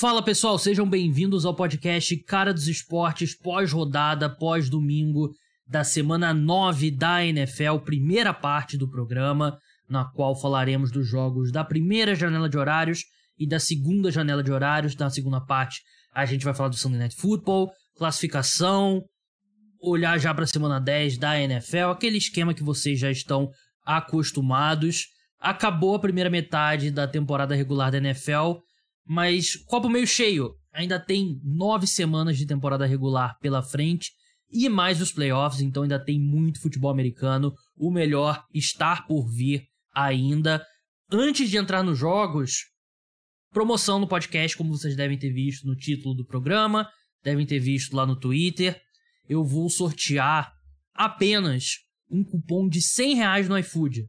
Fala pessoal, sejam bem-vindos ao podcast Cara dos Esportes pós-rodada, pós-domingo da semana 9 da NFL, primeira parte do programa, na qual falaremos dos jogos da primeira janela de horários e da segunda janela de horários. Na segunda parte, a gente vai falar do Sunday Night Football, classificação, olhar já para a semana 10 da NFL, aquele esquema que vocês já estão acostumados. Acabou a primeira metade da temporada regular da NFL mas copo meio cheio. Ainda tem nove semanas de temporada regular pela frente e mais os playoffs, então ainda tem muito futebol americano. O melhor estar por vir ainda. Antes de entrar nos jogos, promoção no podcast, como vocês devem ter visto no título do programa, devem ter visto lá no Twitter. Eu vou sortear apenas um cupom de 100 reais no iFood.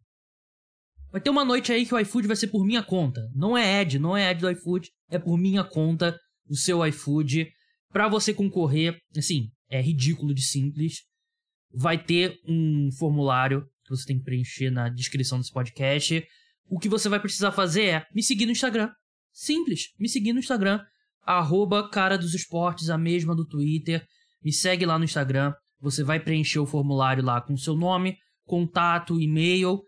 Vai ter uma noite aí que o iFood vai ser por minha conta. Não é ad, não é ad do iFood, é por minha conta o seu iFood. Para você concorrer, assim, é ridículo de simples. Vai ter um formulário que você tem que preencher na descrição desse podcast. O que você vai precisar fazer é me seguir no Instagram. Simples, me seguir no Instagram. Arroba cara dos esportes, a mesma do Twitter. Me segue lá no Instagram. Você vai preencher o formulário lá com seu nome, contato, e-mail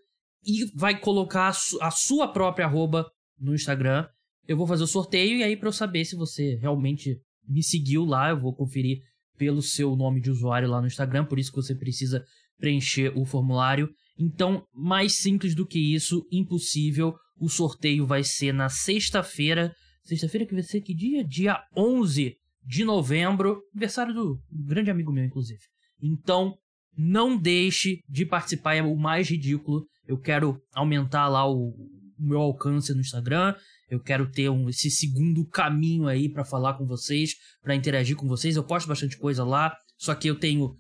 e vai colocar a, su a sua própria arroba no Instagram. Eu vou fazer o sorteio e aí para eu saber se você realmente me seguiu lá, eu vou conferir pelo seu nome de usuário lá no Instagram, por isso que você precisa preencher o formulário. Então, mais simples do que isso, impossível. O sorteio vai ser na sexta-feira. Sexta-feira que vai ser que dia? Dia 11 de novembro, aniversário do grande amigo meu, inclusive. Então, não deixe de participar, é o mais ridículo. Eu quero aumentar lá o, o meu alcance no Instagram. Eu quero ter um, esse segundo caminho aí para falar com vocês, para interagir com vocês. Eu posto bastante coisa lá, só que eu tenho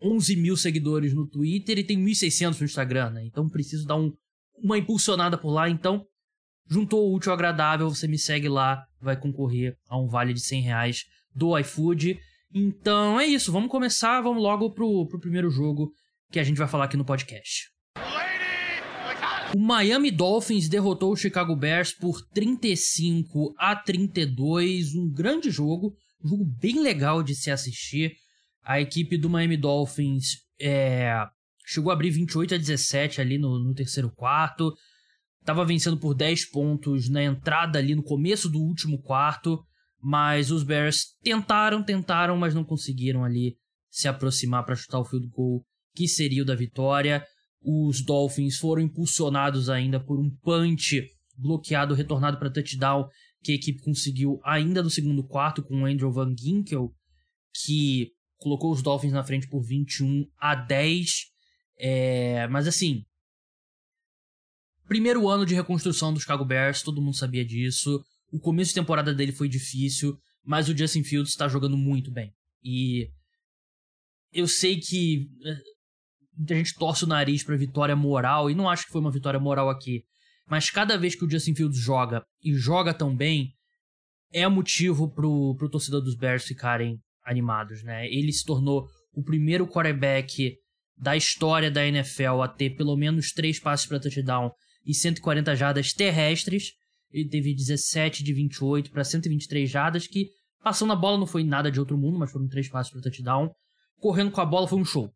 11 mil seguidores no Twitter e tenho 1.600 no Instagram, né? Então preciso dar um, uma impulsionada por lá. Então, juntou o útil ao agradável, você me segue lá, vai concorrer a um vale de 100 reais do iFood. Então é isso, vamos começar, vamos logo pro, pro primeiro jogo que a gente vai falar aqui no podcast. O Miami Dolphins derrotou o Chicago Bears por 35 a 32, um grande jogo, um jogo bem legal de se assistir. A equipe do Miami Dolphins é, chegou a abrir 28 a 17 ali no, no terceiro quarto, estava vencendo por 10 pontos na entrada ali no começo do último quarto. Mas os Bears tentaram, tentaram, mas não conseguiram ali se aproximar para chutar o field goal que seria o da vitória. Os Dolphins foram impulsionados ainda por um punch bloqueado, retornado para touchdown, que a equipe conseguiu ainda no segundo quarto com o Andrew Van Ginkel, que colocou os Dolphins na frente por 21 a 10. É, mas assim, primeiro ano de reconstrução dos Chicago Bears, todo mundo sabia disso. O começo de temporada dele foi difícil, mas o Justin Fields está jogando muito bem. E eu sei que eh, muita gente torce o nariz para vitória moral, e não acho que foi uma vitória moral aqui. Mas cada vez que o Justin Fields joga e joga tão bem, é motivo pro, pro torcedor dos Bears ficarem animados, né? Ele se tornou o primeiro quarterback da história da NFL a ter pelo menos três passes para touchdown e 140 jardas terrestres. Ele teve 17 de 28 para 123 jardas, que passando a bola não foi nada de outro mundo, mas foram três passos para touchdown. Correndo com a bola foi um show.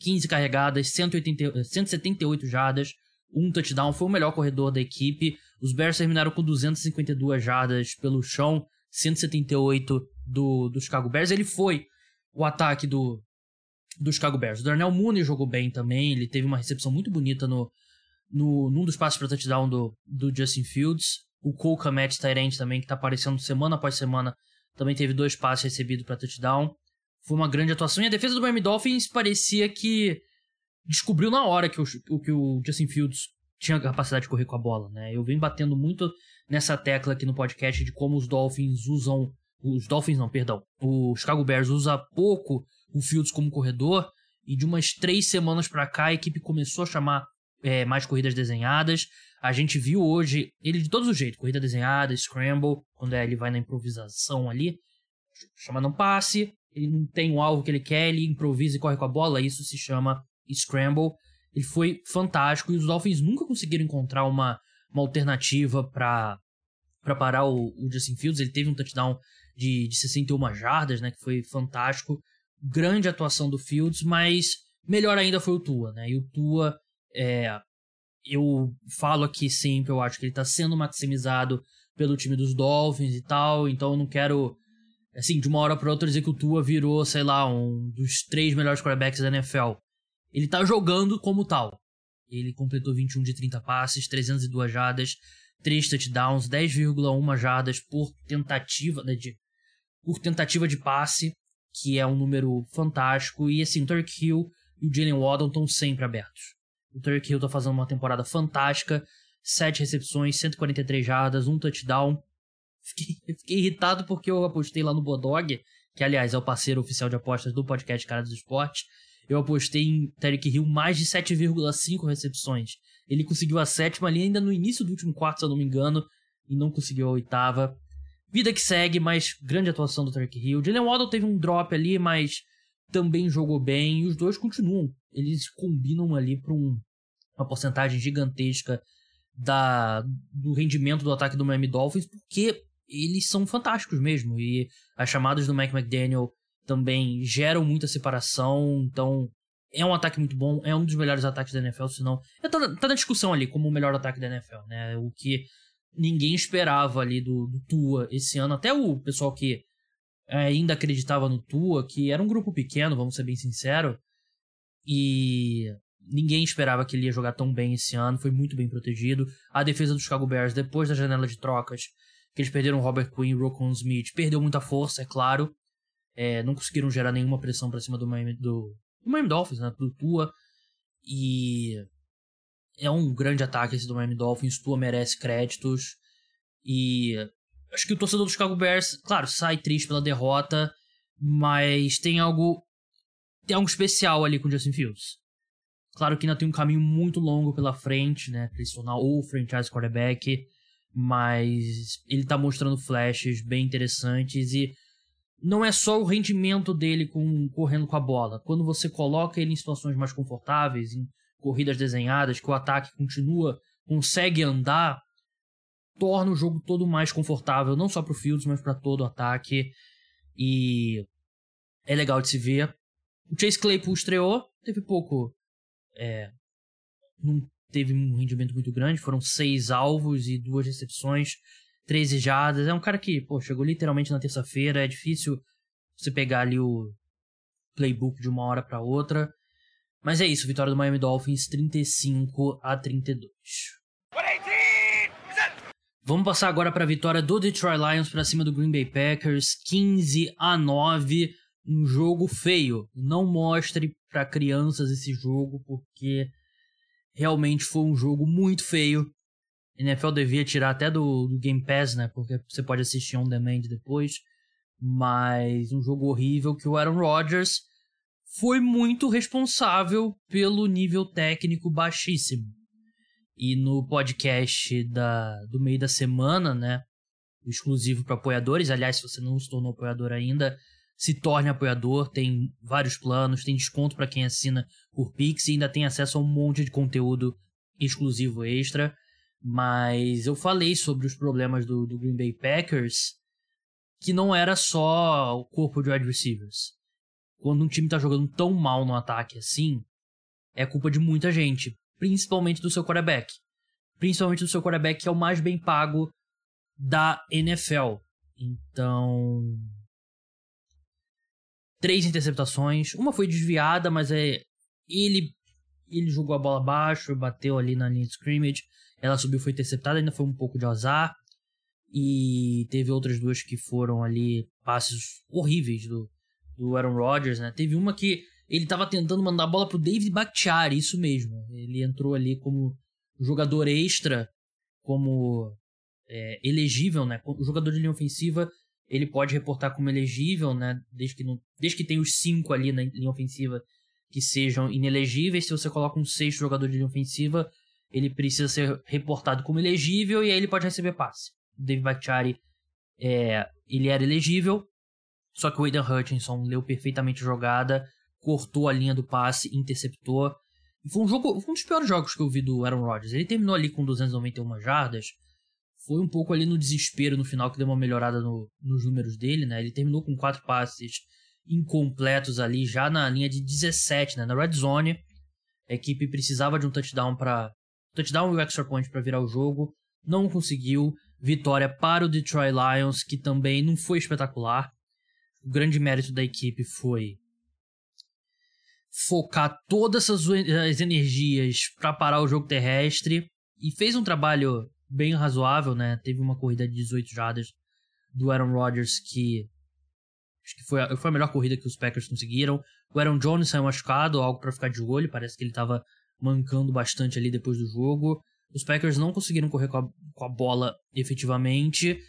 15 carregadas, 180, 178 jardas, um touchdown, foi o melhor corredor da equipe. Os Bears terminaram com 252 jardas pelo chão, 178 do, do Chicago Bears. Ele foi o ataque do, do Chicago Bears. O Darnell Mooney jogou bem também, ele teve uma recepção muito bonita no, no, num dos passos para touchdown do, do Justin Fields. O Cole Komet Tyrant também, que está aparecendo semana após semana, também teve dois passes recebidos para touchdown. Foi uma grande atuação. E a defesa do Miami Dolphins parecia que descobriu na hora que o, que o Justin Fields tinha capacidade de correr com a bola, né? Eu venho batendo muito nessa tecla aqui no podcast de como os Dolphins usam. Os Dolphins não, perdão. O Chicago Bears usa pouco o Fields como corredor. E de umas três semanas para cá a equipe começou a chamar é, mais corridas desenhadas. A gente viu hoje ele de todos os jeitos: corrida desenhada, scramble, quando é, ele vai na improvisação ali, chamando um passe. Ele não tem um alvo que ele quer, ele improvisa e corre com a bola. Isso se chama scramble. Ele foi fantástico e os Dolphins nunca conseguiram encontrar uma, uma alternativa para para parar o, o, Justin Fields. Ele teve um touchdown de, de 61 jardas, né? Que foi fantástico. Grande atuação do Fields, mas melhor ainda foi o Tua, né? E o Tua, é, eu falo aqui sempre, eu acho que ele tá sendo maximizado pelo time dos Dolphins e tal, então eu não quero, assim, de uma hora para outra dizer que o Tua virou, sei lá, um dos três melhores quarterbacks da NFL. Ele tá jogando como tal. Ele completou 21 de 30 passes, 302 jardas, 3 touchdowns, 10,1 jardas por tentativa né, de por tentativa de passe, que é um número fantástico. E assim, o Turk Hill e o Jalen Waddle estão sempre abertos. O Turk Hill tá fazendo uma temporada fantástica, 7 recepções, 143 jardas, um touchdown. Fiquei, fiquei irritado porque eu apostei lá no Bodog, que aliás é o parceiro oficial de apostas do podcast Cara do Esporte. Eu apostei em Tarek Hill mais de 7,5 recepções. Ele conseguiu a sétima ali ainda no início do último quarto, se eu não me engano, e não conseguiu a oitava. Vida que segue, mas grande atuação do Tarek Hill. Jalen Waddle teve um drop ali, mas também jogou bem. E os dois continuam. Eles combinam ali para um, uma porcentagem gigantesca da, do rendimento do ataque do Miami Dolphins, porque eles são fantásticos mesmo. E as chamadas do Mike McDaniel também geram muita separação, então é um ataque muito bom, é um dos melhores ataques da NFL, se não... É, tá, tá, na discussão ali como o melhor ataque da NFL, né? O que ninguém esperava ali do, do Tua esse ano, até o pessoal que ainda acreditava no Tua, que era um grupo pequeno, vamos ser bem sinceros, e ninguém esperava que ele ia jogar tão bem esse ano, foi muito bem protegido. A defesa dos Chicago Bears, depois da janela de trocas, que eles perderam Robert Quinn e Rocco Smith, perdeu muita força, é claro, é, não conseguiram gerar nenhuma pressão para cima do Miami, do, do Miami Dolphins, né? Do Tua. E é um grande ataque esse do Miami Dolphins. Tua merece créditos. E acho que o torcedor do Chicago Bears, claro, sai triste pela derrota, mas tem algo tem algo especial ali com o Justin Fields. Claro que ainda tem um caminho muito longo pela frente, né, pra se tornar o franchise quarterback, mas ele tá mostrando flashes bem interessantes e não é só o rendimento dele com, correndo com a bola. Quando você coloca ele em situações mais confortáveis, em corridas desenhadas, que o ataque continua, consegue andar, torna o jogo todo mais confortável, não só para o Fields, mas para todo o ataque. E é legal de se ver. O Chase Claypool estreou, teve pouco. É, não teve um rendimento muito grande, foram seis alvos e duas recepções. 13 jardas. É um cara que, pô, chegou literalmente na terça-feira. É difícil você pegar ali o playbook de uma hora para outra. Mas é isso, vitória do Miami Dolphins 35 a 32. Vamos passar agora para a vitória do Detroit Lions para cima do Green Bay Packers, 15 a 9, um jogo feio. Não mostre para crianças esse jogo porque realmente foi um jogo muito feio. NFL devia tirar até do, do Game Pass, né? Porque você pode assistir on demand depois. Mas um jogo horrível que o Aaron Rodgers foi muito responsável pelo nível técnico baixíssimo. E no podcast da, do meio da semana, né? Exclusivo para apoiadores. Aliás, se você não se tornou apoiador ainda, se torne apoiador. Tem vários planos, tem desconto para quem assina por Pix e ainda tem acesso a um monte de conteúdo exclusivo extra. Mas eu falei sobre os problemas do, do Green Bay Packers, que não era só o corpo de wide receivers. Quando um time tá jogando tão mal no ataque assim, é culpa de muita gente, principalmente do seu quarterback. Principalmente do seu quarterback, que é o mais bem pago da NFL. Então. Três interceptações. Uma foi desviada, mas é. Ele. Ele jogou a bola abaixo, bateu ali na linha de scrimmage. Ela subiu, foi interceptada, ainda foi um pouco de azar. E teve outras duas que foram ali passes horríveis do, do Aaron Rodgers, né? Teve uma que ele estava tentando mandar a bola pro David Bakhtiari, isso mesmo. Ele entrou ali como jogador extra, como é, elegível, né? O jogador de linha ofensiva ele pode reportar como elegível, né? Desde que, não, desde que tem os cinco ali na linha ofensiva que sejam inelegíveis. Se você coloca um sexto jogador de linha ofensiva, ele precisa ser reportado como elegível e aí ele pode receber passe. O David Bakhtiari, é, ele era elegível, só que o Aidan Hutchinson leu perfeitamente a jogada, cortou a linha do passe, interceptou. Foi um jogo, foi um dos piores jogos que eu vi do Aaron Rodgers. Ele terminou ali com 291 jardas. Foi um pouco ali no desespero no final que deu uma melhorada no, nos números dele, né? Ele terminou com quatro passes incompletos ali já na linha de 17, né? Na red zone. A equipe precisava de um touchdown para touchdown e o extra point para virar o jogo. Não conseguiu. Vitória para o Detroit Lions, que também não foi espetacular. O grande mérito da equipe foi focar todas as, as energias para parar o jogo terrestre e fez um trabalho bem razoável, né? Teve uma corrida de 18 jardas do Aaron Rodgers que acho que foi a, foi a melhor corrida que os Packers conseguiram. O Aaron Jones saiu machucado, algo para ficar de olho, parece que ele estava mancando bastante ali depois do jogo. Os Packers não conseguiram correr com a, com a bola efetivamente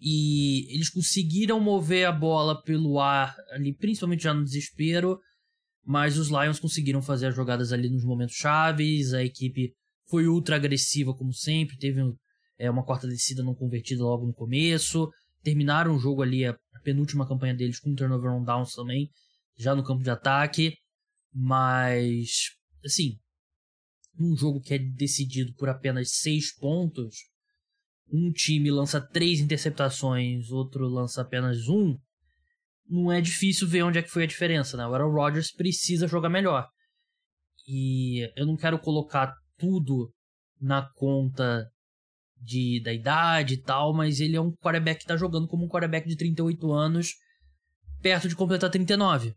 e eles conseguiram mover a bola pelo ar ali, principalmente já no desespero, mas os Lions conseguiram fazer as jogadas ali nos momentos chaves, a equipe foi ultra agressiva como sempre, teve é, uma quarta descida não convertida logo no começo, terminaram o jogo ali, a, penúltima campanha deles com um turnover on downs também, já no campo de ataque, mas, assim, um jogo que é decidido por apenas seis pontos, um time lança três interceptações, outro lança apenas um, não é difícil ver onde é que foi a diferença, né? O Aaron Rodgers precisa jogar melhor. E eu não quero colocar tudo na conta de, da idade e tal, mas ele é um quarterback que tá jogando como um quarterback de 38 anos, perto de completar 39.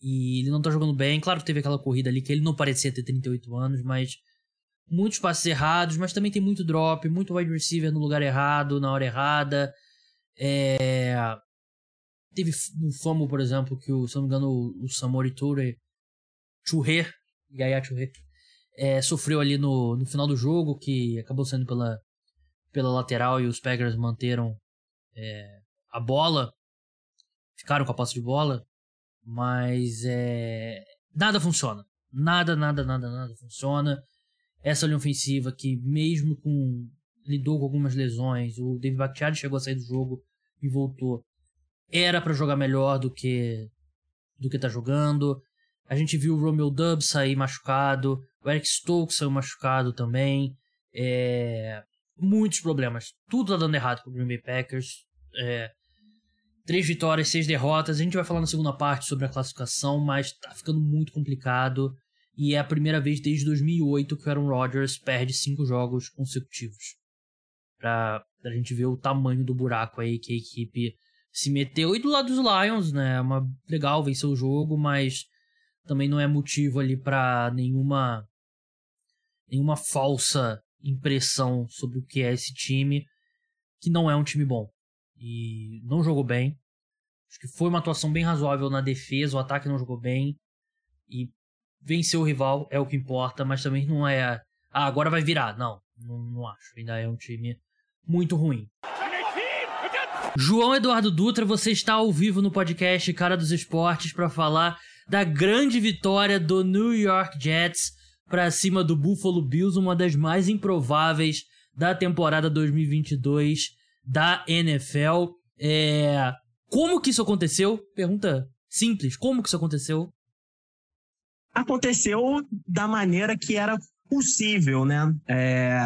E ele não tá jogando bem. Claro que teve aquela corrida ali que ele não parecia ter 38 anos, mas muitos passes errados, mas também tem muito drop, muito wide receiver no lugar errado, na hora errada. É... Teve um famo, por exemplo, que o, se não me engano, o Samori Toure, Churre, Yaya Churre, é, sofreu ali no, no final do jogo, que acabou sendo pela, pela lateral e os Packers manteram é, a bola, ficaram com a posse de bola, mas é, nada funciona. Nada, nada, nada, nada funciona. Essa linha ofensiva que, mesmo com. lidou com algumas lesões, o David Bakhtiari chegou a sair do jogo e voltou. Era para jogar melhor do que do que tá jogando. A gente viu o Romeo Dubs sair machucado. O Eric Stokes saiu machucado também. É... Muitos problemas. Tudo tá dando errado pro Green Bay Packers. É... Três vitórias, seis derrotas. A gente vai falar na segunda parte sobre a classificação, mas tá ficando muito complicado. E é a primeira vez desde 2008 que o Aaron Rodgers perde cinco jogos consecutivos. Pra, pra gente ver o tamanho do buraco aí que a equipe se meteu. E do lado dos Lions, né? É uma, legal vencer o jogo, mas também não é motivo ali para nenhuma nenhuma falsa impressão sobre o que é esse time, que não é um time bom. E não jogou bem. Acho que foi uma atuação bem razoável na defesa, o ataque não jogou bem. E venceu o rival é o que importa, mas também não é. Ah, agora vai virar. Não, não, não acho. Ainda é um time muito ruim. João Eduardo Dutra, você está ao vivo no podcast Cara dos Esportes para falar da grande vitória do New York Jets para cima do Buffalo Bills, uma das mais improváveis da temporada 2022 da NFL. É... Como que isso aconteceu? Pergunta simples. Como que isso aconteceu? Aconteceu da maneira que era possível, né? É...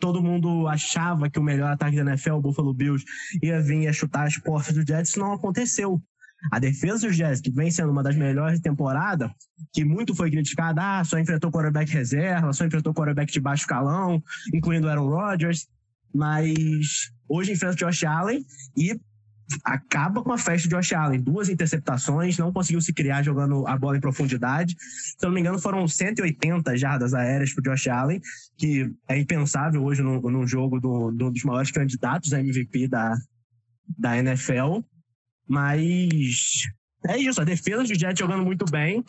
Todo mundo achava que o melhor ataque da NFL, o Buffalo Bills, ia vir a chutar as portas do Jets. Não aconteceu. A defesa dos Jets, que vem sendo uma das melhores de temporada, que muito foi criticada, ah, só enfrentou quarterback reserva, só enfrentou quarterback de baixo calão, incluindo Aaron Rodgers, mas hoje enfrenta o Josh Allen e acaba com a festa de Josh Allen. Duas interceptações, não conseguiu se criar jogando a bola em profundidade. Se não me engano, foram 180 jardas aéreas para Josh Allen, que é impensável hoje num jogo do, do, dos maiores candidatos a MVP da, da NFL. Mas é isso, a defesa do Jets jogando muito bem,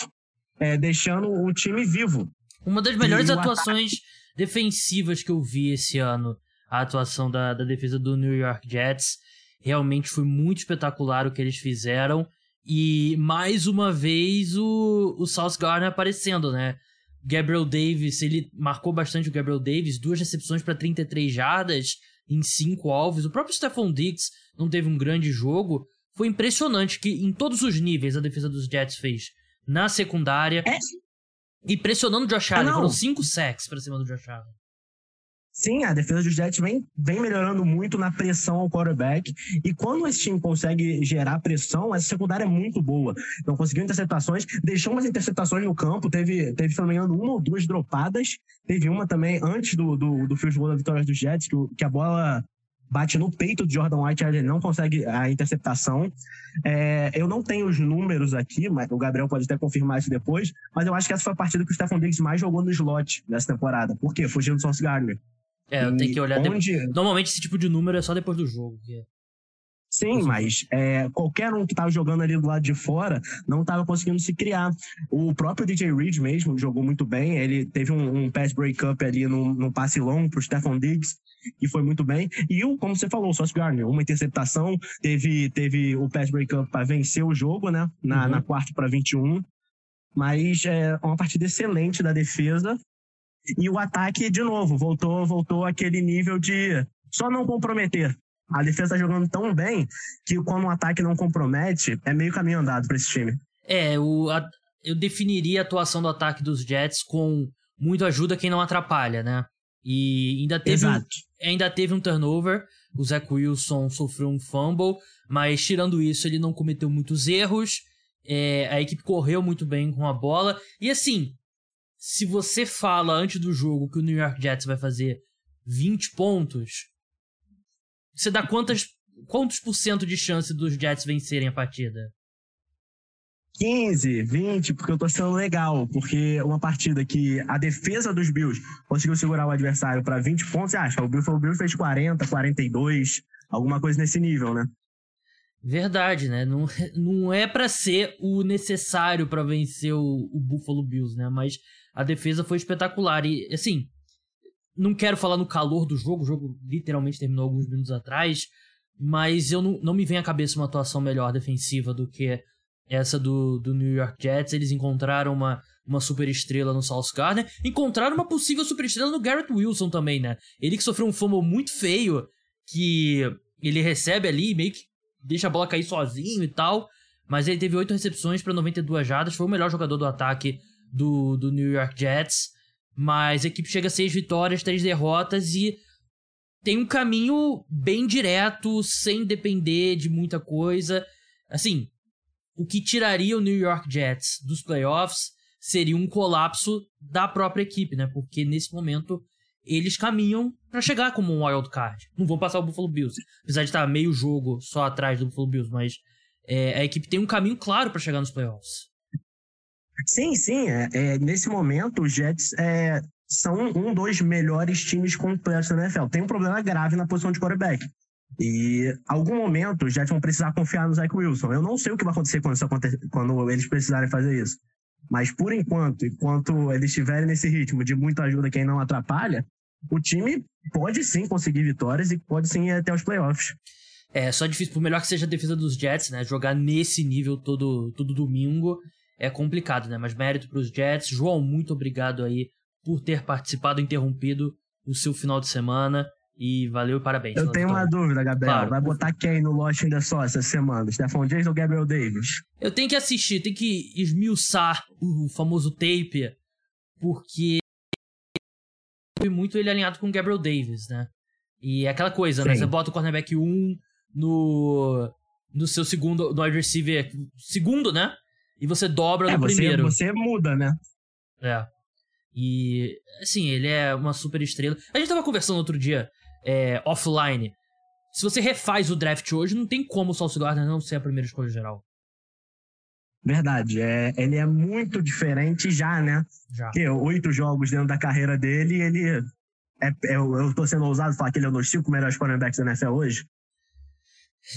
é, deixando o time vivo. Uma das melhores atuações ataque... defensivas que eu vi esse ano, a atuação da, da defesa do New York Jets. Realmente foi muito espetacular o que eles fizeram. E mais uma vez o, o South Garner aparecendo, né? Gabriel Davis, ele marcou bastante o Gabriel Davis, duas recepções para 33 jardas em cinco alvos. O próprio Stephon Diggs não teve um grande jogo, foi impressionante que em todos os níveis a defesa dos Jets fez. Na secundária. É. E pressionando o Josh Allen. Foram cinco sacks pra cima do Josh Allen. Sim, a defesa dos Jets vem, vem melhorando muito na pressão ao quarterback. E quando esse time consegue gerar pressão, essa secundária é muito boa. Então, conseguiu interceptações, deixou umas interceptações no campo, teve, teve se não me engano, uma ou duas dropadas. Teve uma também antes do, do, do field goal da vitória dos Jets, que, que a bola bate no peito do Jordan White, ele não consegue a interceptação. É, eu não tenho os números aqui, mas o Gabriel pode até confirmar isso depois, mas eu acho que essa foi a partida que o Stefan Diggs mais jogou no slot nessa temporada. Por quê? Fugindo do Sauce Gardner. É, eu tenho que olhar onde... depois. Normalmente esse tipo de número é só depois do jogo. Que... Sim, mas é, qualquer um que estava jogando ali do lado de fora não estava conseguindo se criar. O próprio DJ Reed mesmo jogou muito bem. Ele teve um, um pass breakup ali no, passe longo para o Stefan Diggs, que foi muito bem. E o, como você falou, o Sauce Gardner, uma interceptação, teve, teve o pass breakup para vencer o jogo, né? Na, uhum. na quarta para 21. Mas é uma partida excelente da defesa. E o ataque, de novo, voltou, voltou aquele nível de só não comprometer. A defesa tá jogando tão bem que quando o ataque não compromete, é meio caminho andado para esse time. É, o, a, eu definiria a atuação do ataque dos Jets com muito ajuda quem não atrapalha, né? E ainda teve, um, ainda teve um turnover. O Zach Wilson sofreu um fumble, mas tirando isso, ele não cometeu muitos erros. É, a equipe correu muito bem com a bola. E assim, se você fala antes do jogo que o New York Jets vai fazer 20 pontos, você dá quantas, quantos por cento de chance dos Jets vencerem a partida? 15, 20, porque eu tô sendo legal, porque uma partida que a defesa dos Bills conseguiu segurar o adversário para 20 pontos, você acha? O Bills, o Bills fez 40, 42, alguma coisa nesse nível, né? Verdade, né? Não, não é para ser o necessário para vencer o, o Buffalo Bills, né? Mas a defesa foi espetacular e assim, não quero falar no calor do jogo, o jogo literalmente terminou alguns minutos atrás, mas eu não, não me vem à cabeça uma atuação melhor defensiva do que essa do, do New York Jets. Eles encontraram uma, uma super estrela no South Gardner, encontraram uma possível super estrela no Garrett Wilson também, né? Ele que sofreu um fumble muito feio, que ele recebe ali, meio que deixa a bola cair sozinho e tal, mas ele teve oito recepções para 92 jardas, foi o melhor jogador do ataque do, do New York Jets. Mas a equipe chega a seis vitórias, três derrotas e tem um caminho bem direto, sem depender de muita coisa. Assim, o que tiraria o New York Jets dos playoffs seria um colapso da própria equipe, né? Porque nesse momento eles caminham para chegar como um wild card. Não vão passar o Buffalo Bills, apesar de estar meio jogo só atrás do Buffalo Bills, mas é, a equipe tem um caminho claro para chegar nos playoffs. Sim, sim. É, é, nesse momento, os Jets é, são um dos melhores times completos da NFL. Tem um problema grave na posição de quarterback. E algum momento os Jets vão precisar confiar no Zach Wilson. Eu não sei o que vai acontecer quando, acontecer, quando eles precisarem fazer isso. Mas por enquanto, enquanto eles estiverem nesse ritmo de muita ajuda quem não atrapalha, o time pode sim conseguir vitórias e pode sim ir até os playoffs. É, só difícil, por melhor que seja a defesa dos Jets, né? Jogar nesse nível todo, todo domingo é complicado, né? Mas mérito para os Jets. João, muito obrigado aí por ter participado, interrompido o seu final de semana. E valeu e parabéns. Eu tenho vitória. uma dúvida, Gabriel. Claro. Vai botar quem no Lost ainda só essa semana? Stephon Diggs ou Gabriel Davis? Eu tenho que assistir, tem que esmiuçar o famoso tape, porque foi muito ele alinhado com o Gabriel Davis, né? E é aquela coisa, né? Sim. né? Você bota o cornerback 1 no, no seu segundo, no wide receiver segundo, né? E você dobra é, no você, primeiro. Você muda, né? É. E, assim, ele é uma super estrela. A gente tava conversando outro dia, é, offline. Se você refaz o draft hoje, não tem como o Sauce Gardner não ser a primeira escolha geral. Verdade. É, ele é muito diferente já, né? Já. Porque oito jogos dentro da carreira dele, ele. É, é, eu tô sendo ousado falar que ele é um dos cinco melhores cornerbacks da NFL hoje.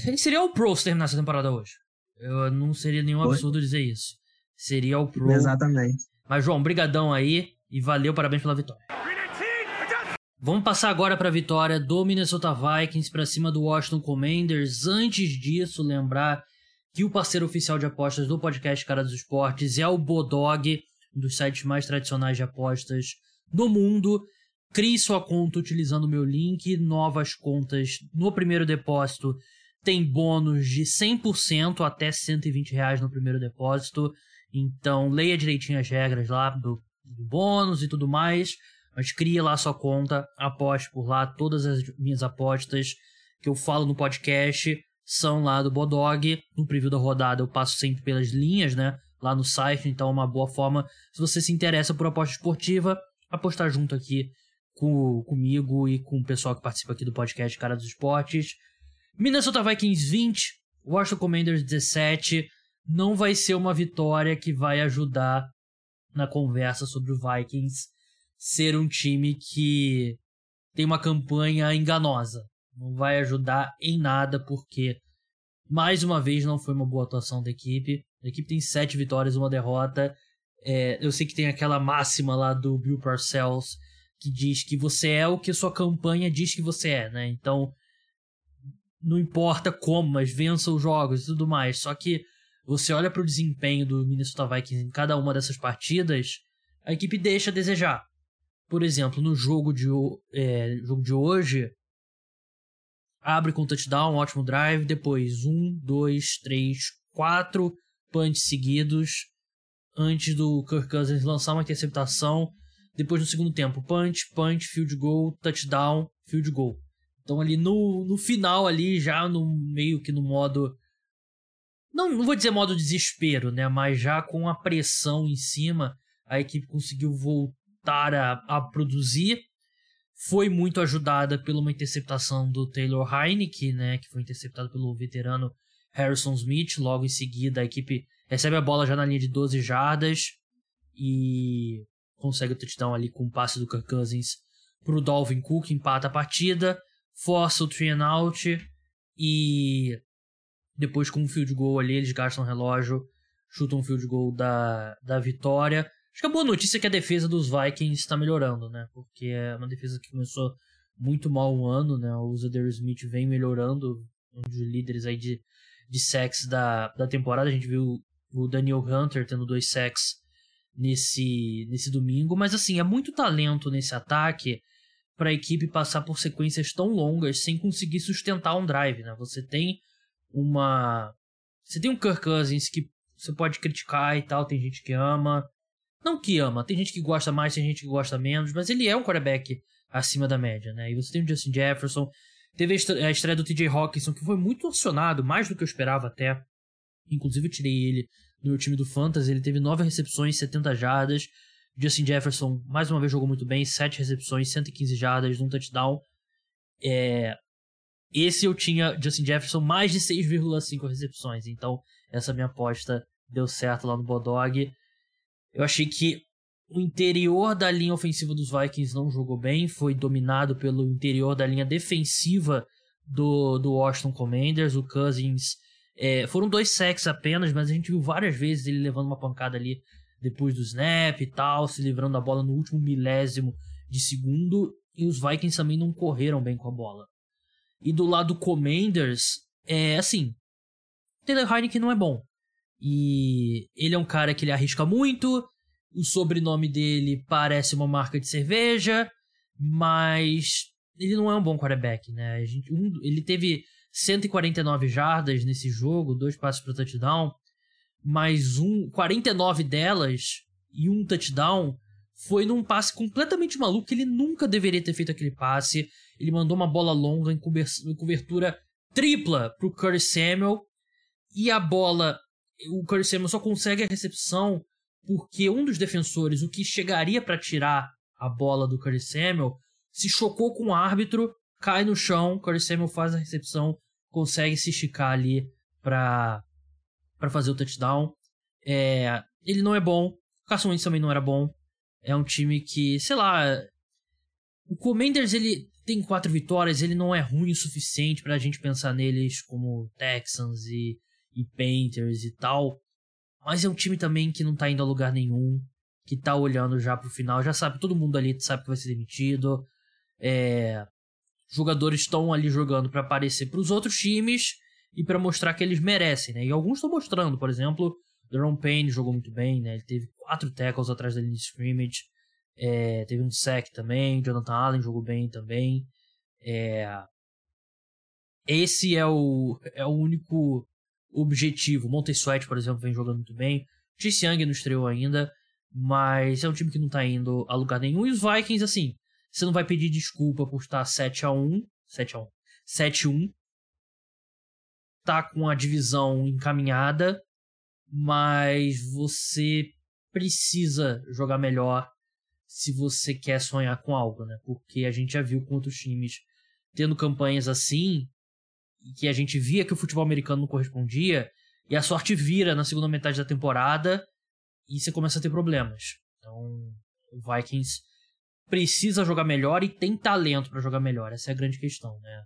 Ele seria o Pro se terminar essa temporada hoje. Eu não seria nenhum absurdo Oi? dizer isso. Seria o Pro. Exatamente. Mas, João, brigadão aí e valeu, parabéns pela vitória. Vamos passar agora para a vitória do Minnesota Vikings para cima do Washington Commanders. Antes disso, lembrar que o parceiro oficial de apostas do podcast Cara dos Esportes é o Bodog, um dos sites mais tradicionais de apostas do mundo. Crie sua conta utilizando o meu link, novas contas no primeiro depósito tem bônus de 100% até 120 reais no primeiro depósito. Então, leia direitinho as regras lá do, do bônus e tudo mais. Mas crie lá sua conta, aposte por lá. Todas as minhas apostas que eu falo no podcast são lá do Bodog. No preview da rodada eu passo sempre pelas linhas, né? Lá no site, então é uma boa forma. Se você se interessa por aposta esportiva, apostar junto aqui com, comigo e com o pessoal que participa aqui do podcast Cara dos Esportes. Minnesota Vikings 20, Washington Commanders 17. Não vai ser uma vitória que vai ajudar na conversa sobre o Vikings ser um time que tem uma campanha enganosa. Não vai ajudar em nada, porque mais uma vez não foi uma boa atuação da equipe. A equipe tem sete vitórias, uma derrota. É, eu sei que tem aquela máxima lá do Bill Parcells que diz que você é o que sua campanha diz que você é, né? Então, não importa como, mas vença os jogos e tudo mais. Só que você olha para o desempenho do Minnesota Vikings em cada uma dessas partidas, a equipe deixa a desejar. Por exemplo, no jogo de, é, jogo de hoje, abre com touchdown, ótimo drive, depois um, dois, três, quatro punts seguidos antes do Kirk Cousins lançar uma interceptação. Depois no segundo tempo, punch, punch, field goal, touchdown, field goal. Então ali no, no final ali, já no meio que no modo não, não vou dizer modo desespero, né, mas já com a pressão em cima, a equipe conseguiu voltar a, a produzir. Foi muito ajudada por uma interceptação do Taylor Heineke, né, que foi interceptado pelo veterano Harrison Smith. Logo em seguida, a equipe recebe a bola já na linha de 12 jardas e consegue o touchdown ali com o passe do Kirk Cousins para o Dalvin Cook, empata a partida, força o three and out e depois com um field goal ali eles gastam o relógio, chutam um field goal da, da vitória. Acho que a boa notícia é que a defesa dos Vikings está melhorando, né? Porque é uma defesa que começou muito mal um ano, né? O Zader Smith vem melhorando, um dos líderes aí de, de sacks da, da temporada. A gente viu o Daniel Hunter tendo dois sacks nesse, nesse domingo. Mas assim, é muito talento nesse ataque para a equipe passar por sequências tão longas sem conseguir sustentar um drive, né? Você tem uma... Você tem um Kirk Cousins que você pode criticar e tal, tem gente que ama, não que ama, tem gente que gosta mais, tem gente que gosta menos, mas ele é um quarterback acima da média, né? E você tem o Justin Jefferson, teve a estreia do TJ Hawkinson, que foi muito acionado, mais do que eu esperava até. Inclusive eu tirei ele no meu time do Fantasy, ele teve 9 recepções, 70 jardas. Justin Jefferson, mais uma vez, jogou muito bem, 7 recepções, 115 jardas, um touchdown. É... Esse eu tinha Justin Jefferson mais de 6,5 recepções, então essa minha aposta deu certo lá no Bodog. Eu achei que o interior da linha ofensiva dos Vikings não jogou bem, foi dominado pelo interior da linha defensiva do, do Washington Commanders. O Cousins. É, foram dois sacks apenas, mas a gente viu várias vezes ele levando uma pancada ali depois do snap e tal, se livrando da bola no último milésimo de segundo. E os Vikings também não correram bem com a bola. E do lado do Commanders, é assim. Taylor Heineken não é bom. E ele é um cara que ele arrisca muito. O sobrenome dele parece uma marca de cerveja, mas ele não é um bom quarterback, né? Gente, um, ele teve 149 jardas nesse jogo, dois passes para touchdown, mas um 49 delas e um touchdown foi num passe completamente maluco que ele nunca deveria ter feito aquele passe. Ele mandou uma bola longa em cobertura tripla pro Curtis Samuel e a bola o Curry Samuel só consegue a recepção porque um dos defensores, o que chegaria para tirar a bola do Curry Samuel, se chocou com o árbitro, cai no chão, Curry Samuel faz a recepção, consegue se esticar ali para para fazer o touchdown. É, ele não é bom, o Carson Wentz também não era bom. É um time que, sei lá, o Commanders ele tem quatro vitórias, ele não é ruim o suficiente para a gente pensar neles como Texans e e Painters e tal. Mas é um time também que não tá indo a lugar nenhum, que tá olhando já pro final, já sabe, todo mundo ali sabe que vai ser demitido. É, jogadores estão ali jogando para aparecer para os outros times e para mostrar que eles merecem, né? E alguns estão mostrando, por exemplo, Deron Payne jogou muito bem, né? Ele teve quatro tackles atrás linha de scrimmage, é, teve um sack também, Jonathan Allen jogou bem também. É, esse é o, é o único objetivo. Monte Sweat, por exemplo, vem jogando muito bem. Chase Young não estreou ainda. Mas é um time que não tá indo a lugar nenhum. E os Vikings, assim, você não vai pedir desculpa por estar 7 a 1 7 a 1 7 a 1 Tá com a divisão encaminhada, mas você precisa jogar melhor se você quer sonhar com algo, né? Porque a gente já viu com outros times tendo campanhas assim, que a gente via que o futebol americano não correspondia, e a sorte vira na segunda metade da temporada e você começa a ter problemas. Então, o Vikings precisa jogar melhor e tem talento para jogar melhor. Essa é a grande questão, né?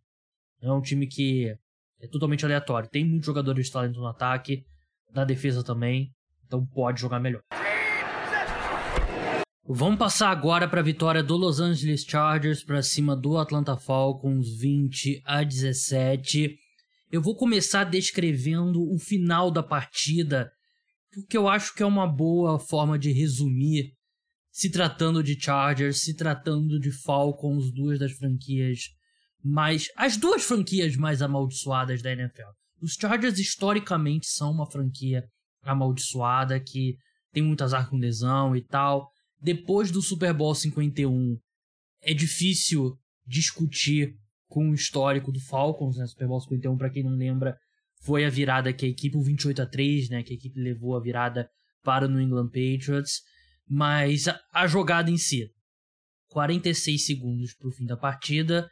É um time que é totalmente aleatório. Tem muitos jogadores de talento no ataque, na defesa também, então pode jogar melhor. Vamos passar agora para a vitória do Los Angeles Chargers para cima do Atlanta Falcons, 20 a 17. Eu vou começar descrevendo o final da partida, porque eu acho que é uma boa forma de resumir, se tratando de Chargers, se tratando de Falcons, duas das franquias mais. as duas franquias mais amaldiçoadas da NFL. Os Chargers historicamente são uma franquia amaldiçoada que tem muito azar com lesão e tal depois do Super Bowl 51, é difícil discutir com o histórico do Falcons, né? Super Bowl 51, para quem não lembra, foi a virada que a equipe, o 28 a 3, né? Que a equipe levou a virada para o New England Patriots. Mas a, a jogada em si, 46 segundos para o fim da partida,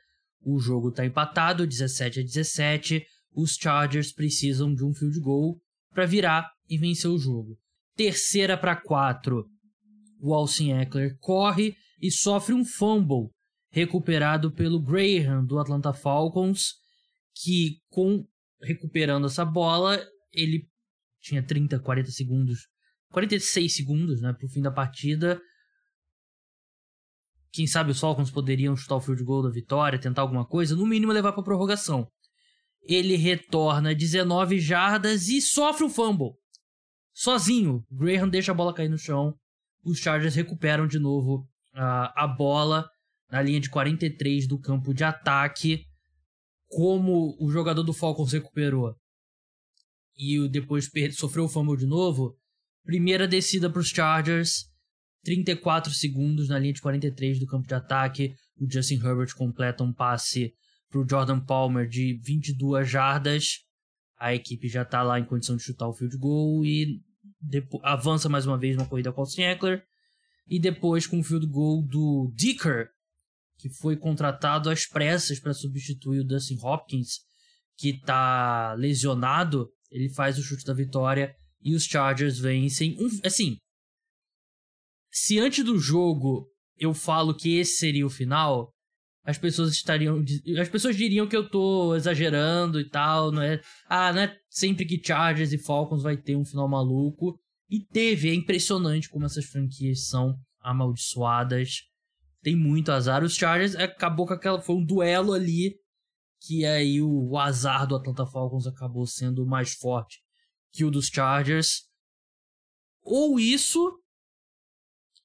o jogo está empatado, 17 a 17. Os Chargers precisam de um field goal para virar e vencer o jogo. Terceira para quatro o Austin Eckler corre e sofre um fumble recuperado pelo Graham do Atlanta Falcons, que com recuperando essa bola, ele tinha 30, 40 segundos, 46 segundos, né, pro fim da partida. Quem sabe os Falcons poderiam chutar o field goal da vitória, tentar alguma coisa, no mínimo levar para prorrogação. Ele retorna 19 jardas e sofre um fumble. Sozinho, Graham deixa a bola cair no chão os Chargers recuperam de novo uh, a bola na linha de 43 do campo de ataque. Como o jogador do Falcons recuperou e depois sofreu o fumble de novo, primeira descida para os Chargers, 34 segundos na linha de 43 do campo de ataque. O Justin Herbert completa um passe para o Jordan Palmer de 22 jardas. A equipe já está lá em condição de chutar o field goal e avança mais uma vez uma corrida com o Austin Eckler. E depois com o field goal do Dicker, que foi contratado às pressas para substituir o Dustin Hopkins, que está lesionado. Ele faz o chute da vitória e os Chargers vencem. Um, assim, se antes do jogo eu falo que esse seria o final, as pessoas estariam. As pessoas diriam que eu tô exagerando e tal, não é? Ah, não é sempre que Chargers e Falcons vai ter um final maluco. E teve, é impressionante como essas franquias são amaldiçoadas. Tem muito azar. Os Chargers acabou com aquela. Foi um duelo ali. Que aí o, o azar do Atlanta Falcons acabou sendo mais forte que o dos Chargers. Ou isso,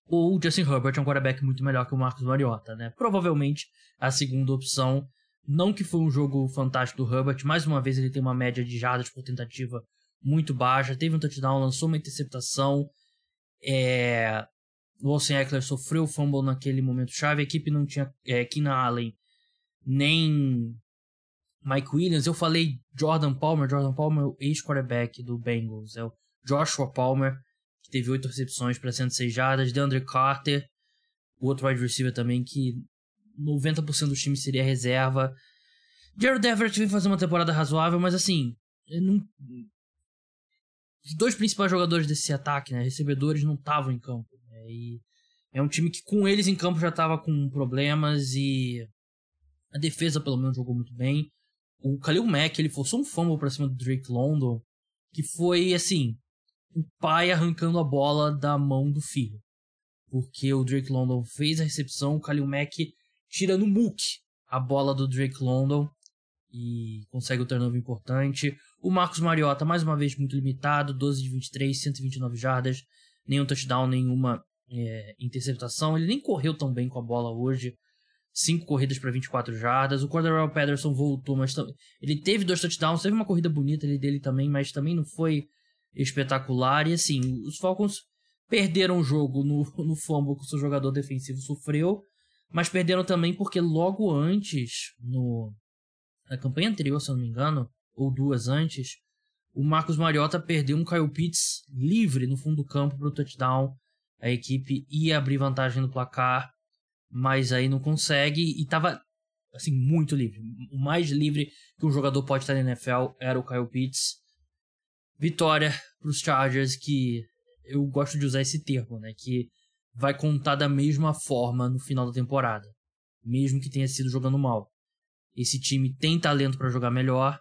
o Justin Herbert é um quarterback muito melhor que o Marcos Mariota, né? Provavelmente a segunda opção. Não que foi um jogo fantástico do Herbert, mais uma vez ele tem uma média de jardas por tentativa muito baixa, teve um touchdown, lançou uma interceptação. É... O Austin Eckler sofreu o fumble naquele momento chave, a equipe não tinha é, Keenan Allen nem Mike Williams. Eu falei Jordan Palmer, Jordan Palmer, é ex-quarterback do Bengals, é o Joshua Palmer, que teve oito recepções para 106 jardas, DeAndre Carter, o outro wide receiver também, que 90% do time seria reserva. Jared Everett vem fazer uma temporada razoável, mas assim, não... os dois principais jogadores desse ataque, né, recebedores, não estavam em campo. Né, e é um time que com eles em campo já estava com problemas e a defesa pelo menos jogou muito bem. O Khalil Mack, ele forçou um fumble para cima do Drake London, que foi assim, o pai arrancando a bola da mão do filho. Porque o Drake London fez a recepção, o Khalil Mack tira no muque a bola do Drake London e consegue o turnover importante. O Marcos Mariota, mais uma vez, muito limitado: 12 de 23, 129 jardas, nenhum touchdown, nenhuma é, interceptação. Ele nem correu tão bem com a bola hoje. 5 corridas para 24 jardas. O Cordarrelle Patterson voltou, mas ele teve dois touchdowns. Teve uma corrida bonita ali dele também, mas também não foi espetacular. E assim, os Falcons perderam o jogo no, no fumble que o seu jogador defensivo sofreu, mas perderam também porque logo antes, no, na campanha anterior, se eu não me engano, ou duas antes, o Marcos Mariota perdeu um Kyle Pitts livre no fundo do campo para o touchdown. A equipe ia abrir vantagem no placar, mas aí não consegue e estava assim muito livre. O mais livre que um jogador pode estar na NFL era o Kyle Pitts. Vitória para os Chargers que eu gosto de usar esse termo, né, que vai contar da mesma forma no final da temporada, mesmo que tenha sido jogando mal. Esse time tem talento para jogar melhor,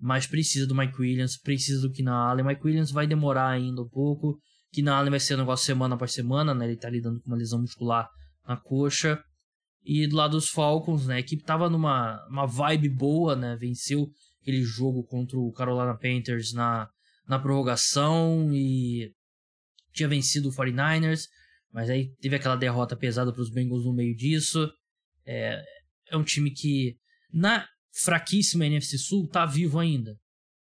mas precisa do Mike Williams, precisa do Keenan Allen. Mike Williams vai demorar ainda um pouco. Keenan Allen vai ser um negócio semana após semana, né? Ele tá lidando com uma lesão muscular na coxa. E do lado dos Falcons, né? A equipe tava numa uma vibe boa, né? Venceu aquele jogo contra o Carolina Panthers na, na prorrogação e tinha vencido o 49ers, mas aí teve aquela derrota pesada para os Bengals no meio disso. É, é um time que na fraquíssima NFC Sul tá vivo ainda,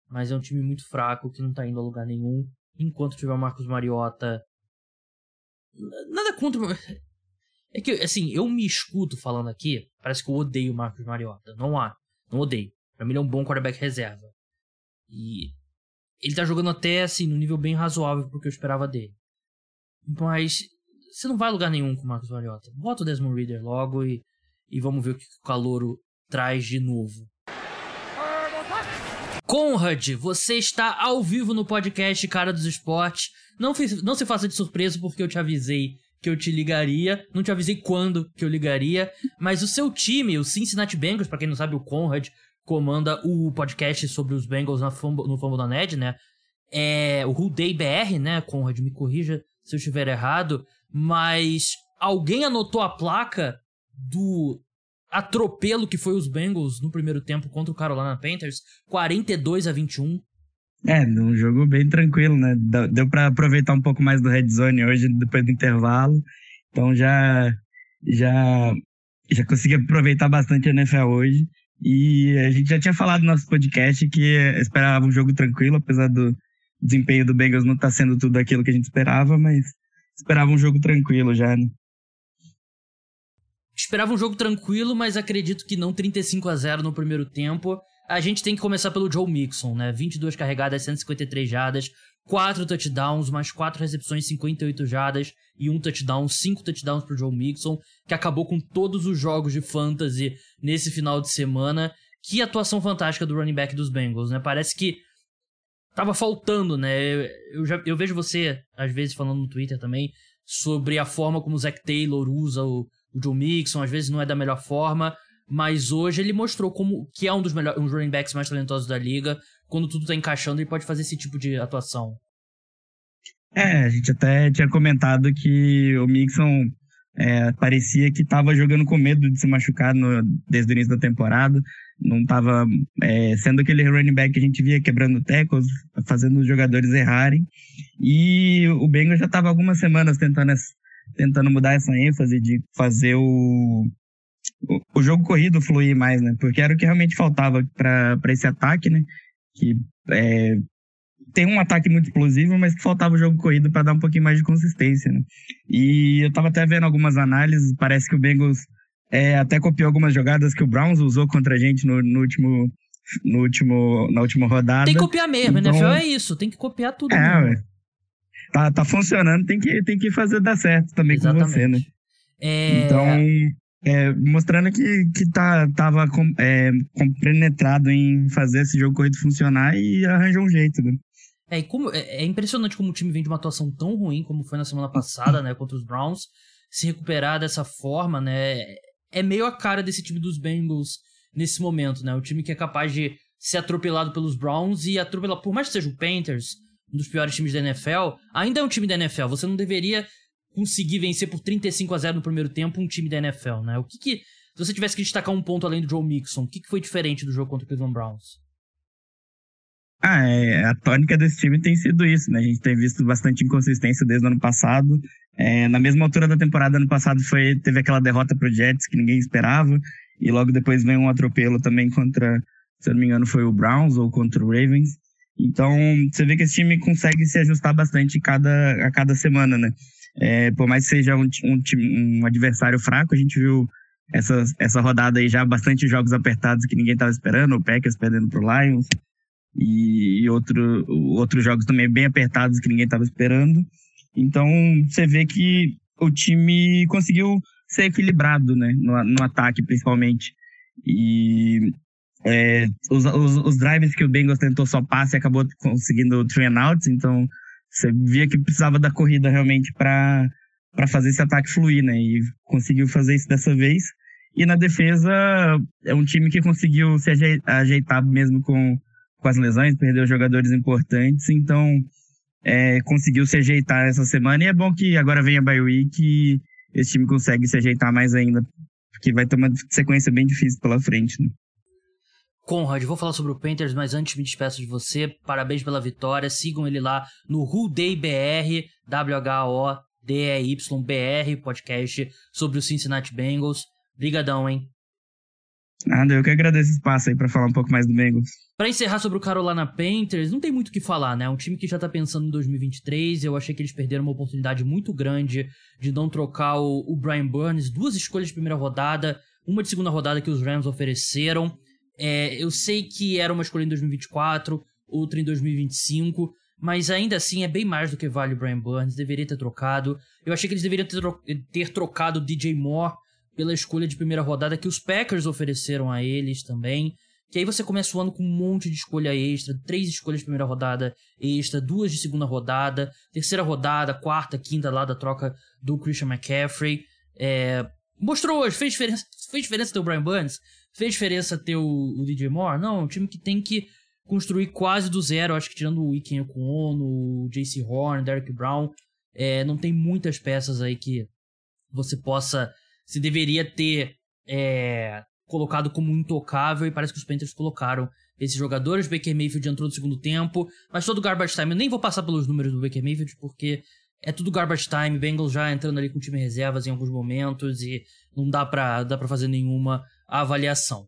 mas é um time muito fraco que não tá indo a lugar nenhum. Enquanto tiver o Marcos Mariota, nada contra é que, assim, eu me escuto falando aqui, parece que eu odeio o Marcos Mariota. Não há. Não odeio. Pra mim ele é um bom quarterback reserva. E ele tá jogando até, assim, no nível bem razoável pro que eu esperava dele. Mas você não vai a lugar nenhum com o Marcos Mariota. Bota o Desmond Reader logo e, e vamos ver o que o Calouro traz de novo. Conrad, você está ao vivo no podcast Cara dos Esportes. Não, não se faça de surpresa porque eu te avisei que eu te ligaria. Não te avisei quando que eu ligaria. Mas o seu time, o Cincinnati Bengals, para quem não sabe, o Conrad comanda o podcast sobre os Bengals na Fumble, no Fumble da Ned, né? É o Day BR, né? Conrad, me corrija se eu estiver errado. Mas alguém anotou a placa do atropelo que foi os Bengals no primeiro tempo contra o Carolina Panthers, 42 a 21. É, um jogo bem tranquilo, né? Deu para aproveitar um pouco mais do red zone hoje depois do intervalo. Então já já já consegui aproveitar bastante a NFL hoje. E a gente já tinha falado no nosso podcast que esperava um jogo tranquilo, apesar do desempenho do Bengals não estar tá sendo tudo aquilo que a gente esperava, mas esperava um jogo tranquilo já, né? Esperava um jogo tranquilo, mas acredito que não 35 a 0 no primeiro tempo. A gente tem que começar pelo Joe Mixon, né? 22 carregadas, 153 jardas, 4 touchdowns, mais 4 recepções, 58 jardas e um touchdown, 5 touchdowns pro Joe Mixon, que acabou com todos os jogos de fantasy nesse final de semana. Que atuação fantástica do running back dos Bengals, né? Parece que tava faltando, né? Eu, já, eu vejo você, às vezes, falando no Twitter também, sobre a forma como o Zach Taylor usa o, o Joe Mixon, às vezes não é da melhor forma, mas hoje ele mostrou como que é um dos melhores, um running backs mais talentosos da liga. Quando tudo tá encaixando, ele pode fazer esse tipo de atuação. É, a gente até tinha comentado que o Mixon é, parecia que estava jogando com medo de se machucar no, desde o início da temporada. Não estava é, sendo aquele running back que a gente via quebrando tackles, fazendo os jogadores errarem. E o Bengals já estava algumas semanas tentando tentando mudar essa ênfase de fazer o, o, o jogo corrido fluir mais, né? Porque era o que realmente faltava para esse ataque, né? Que é, tem um ataque muito explosivo, mas que faltava o jogo corrido para dar um pouquinho mais de consistência, né? E eu tava até vendo algumas análises, parece que o Bengals é, até copiou algumas jogadas que o Browns usou contra a gente no, no último no último na última rodada. Tem que copiar mesmo, então, NFL é isso, tem que copiar tudo. É, mesmo tá, tá funcionando, tem que, tem que fazer dar certo também Exatamente. com você, né? É... Então, é, mostrando que, que tá, tava com, é, em fazer esse jogo corrido funcionar e arranjou um jeito, né? É, e como, é, é impressionante como o time vem de uma atuação tão ruim como foi na semana passada, né, contra os Browns, se recuperar dessa forma, né, é meio a cara desse time dos Bengals nesse momento, né, o time que é capaz de ser atropelado pelos Browns e atropelar, por mais que seja o Panthers, um dos piores times da NFL, ainda é um time da NFL. Você não deveria conseguir vencer por 35 a 0 no primeiro tempo um time da NFL, né? O que que. Se você tivesse que destacar um ponto além do Joe Mixon, o que, que foi diferente do jogo contra o Cleveland Browns? Ah, é, a tônica desse time tem sido isso, né? A gente tem visto bastante inconsistência desde o ano passado. É, na mesma altura da temporada, ano passado, foi, teve aquela derrota pro Jets que ninguém esperava. E logo depois vem um atropelo também contra, se eu não me engano, foi o Browns ou contra o Ravens. Então, você vê que esse time consegue se ajustar bastante cada, a cada semana, né? É, por mais que seja um, um, um adversário fraco, a gente viu essa, essa rodada aí já bastante jogos apertados que ninguém estava esperando, o Packers perdendo pro Lions e, e outro, outros jogos também bem apertados que ninguém estava esperando. Então você vê que o time conseguiu ser equilibrado, né, no, no ataque principalmente. E é, os, os, os, drives que o Bengals tentou só passe acabou conseguindo three and outs, então você via que precisava da corrida realmente para fazer esse ataque fluir, né? E conseguiu fazer isso dessa vez. E na defesa, é um time que conseguiu se ajeitar mesmo com, com as lesões, perdeu jogadores importantes, então é, conseguiu se ajeitar essa semana. E é bom que agora venha a bye e esse time consegue se ajeitar mais ainda, porque vai ter uma sequência bem difícil pela frente. Né? Conrad, vou falar sobre o Panthers, mas antes me despeço de você. Parabéns pela vitória. Sigam ele lá no WhoDayBR, W-H-O-D-E-Y-B-R, podcast sobre o Cincinnati Bengals. Brigadão, hein? Nada, eu que agradeço o espaço aí para falar um pouco mais do Bengals. Para encerrar sobre o Carolina Panthers, não tem muito o que falar, né? Um time que já tá pensando em 2023. Eu achei que eles perderam uma oportunidade muito grande de não trocar o, o Brian Burns. Duas escolhas de primeira rodada, uma de segunda rodada que os Rams ofereceram. É, eu sei que era uma escolha em 2024, outra em 2025, mas ainda assim é bem mais do que vale o Brian Burns. Deveria ter trocado. Eu achei que eles deveriam ter, tro ter trocado o DJ Moore pela escolha de primeira rodada que os Packers ofereceram a eles também. Que aí você começa o ano com um monte de escolha extra, três escolhas de primeira rodada extra, duas de segunda rodada, terceira rodada, quarta, quinta lá da troca do Christian McCaffrey. É, mostrou hoje, fez diferença, fez diferença ter o Brian Burns? Fez diferença ter o, o DJ Moore? Não, é um time que tem que construir quase do zero, acho que tirando o Iken Okuono, o JC Horn, Derek Brown, é, não tem muitas peças aí que você possa se deveria ter é, colocado como intocável e parece que os Panthers colocaram esses jogadores. Baker Mayfield entrou no segundo tempo, mas todo garbage time. Eu nem vou passar pelos números do Baker Mayfield porque é tudo garbage time. Bengals já entrando ali com time reservas em alguns momentos e não dá pra, dá pra fazer nenhuma avaliação.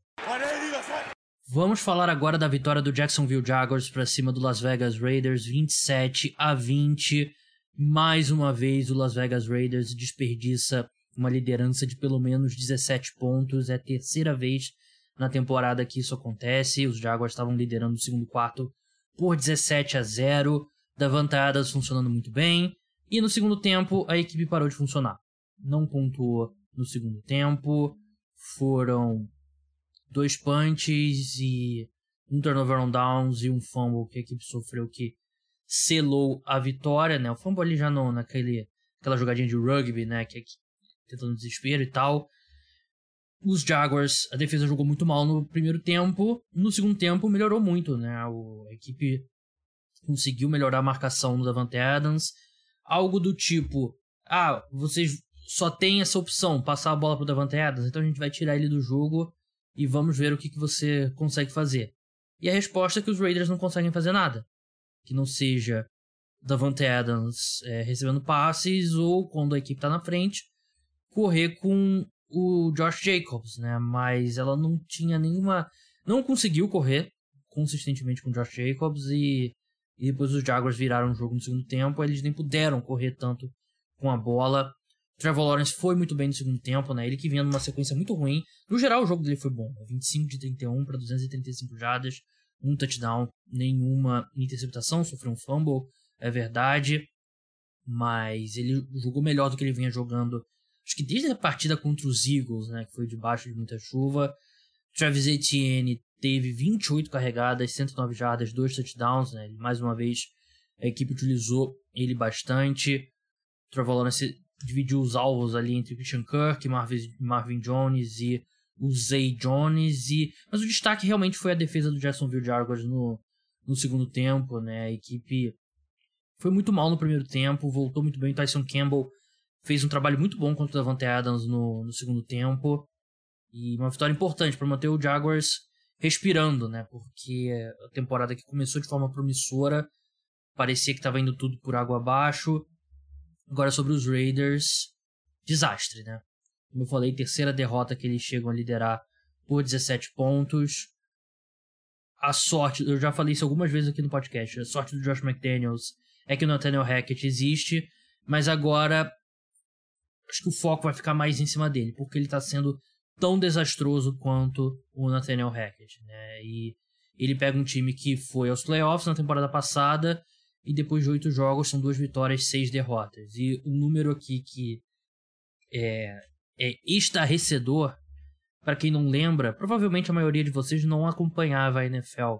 Vamos falar agora da vitória do Jacksonville Jaguars para cima do Las Vegas Raiders, 27 a 20. Mais uma vez, o Las Vegas Raiders desperdiça uma liderança de pelo menos 17 pontos. É a terceira vez na temporada que isso acontece. Os Jaguars estavam liderando o segundo quarto por 17 a 0. Davantadas funcionando muito bem. E no segundo tempo, a equipe parou de funcionar. Não pontuou no segundo tempo. Foram dois punches e um turnover on downs e um fumble que a equipe sofreu que selou a vitória, né? O fumble ali já não, naquele, aquela jogadinha de rugby, né? Que, tentando desespero e tal. Os Jaguars, a defesa jogou muito mal no primeiro tempo. No segundo tempo, melhorou muito, né? a equipe conseguiu melhorar a marcação no Davante Adams. Algo do tipo: ah, vocês só têm essa opção, passar a bola pro Davante Adams, então a gente vai tirar ele do jogo e vamos ver o que, que você consegue fazer. E a resposta é que os Raiders não conseguem fazer nada. Que não seja Davante Adams é, recebendo passes ou quando a equipe está na frente, correr com o Josh Jacobs, né? Mas ela não tinha nenhuma. Não conseguiu correr consistentemente com o Josh Jacobs e, e depois os Jaguars viraram o jogo no segundo tempo. Eles nem puderam correr tanto com a bola. Trevor Lawrence foi muito bem no segundo tempo, né? Ele que vinha numa sequência muito ruim. No geral, o jogo dele foi bom. 25 né? de 31 para 235 jardas, um touchdown, nenhuma interceptação, sofreu um fumble, é verdade. Mas ele jogou melhor do que ele vinha jogando acho que desde a partida contra os Eagles, né, que foi debaixo de muita chuva, Travis Etienne teve 28 carregadas, 109 jardas, 2 touchdowns, né, mais uma vez a equipe utilizou ele bastante. Trevor Lawrence dividiu os alvos ali entre Christian Kirk, Marvin, Marvin Jones e o Zay Jones, e... mas o destaque realmente foi a defesa do Jacksonville Jaguars no, no segundo tempo, né, a equipe foi muito mal no primeiro tempo, voltou muito bem, Tyson Campbell fez um trabalho muito bom contra o Davante Adams no, no segundo tempo. E uma vitória importante para manter o Jaguars respirando, né? Porque a temporada que começou de forma promissora parecia que estava indo tudo por água abaixo. Agora sobre os Raiders, desastre, né? Como eu falei, terceira derrota que eles chegam a liderar por 17 pontos. a sorte, eu já falei isso algumas vezes aqui no podcast, a sorte do Josh McDaniels é que o Nathaniel Hackett existe, mas agora acho que o foco vai ficar mais em cima dele, porque ele tá sendo tão desastroso quanto o Nathaniel Hackett, né? E ele pega um time que foi aos playoffs na temporada passada e depois de oito jogos são duas vitórias, seis derrotas. E o um número aqui que é, é estarrecedor, para quem não lembra, provavelmente a maioria de vocês não acompanhava a NFL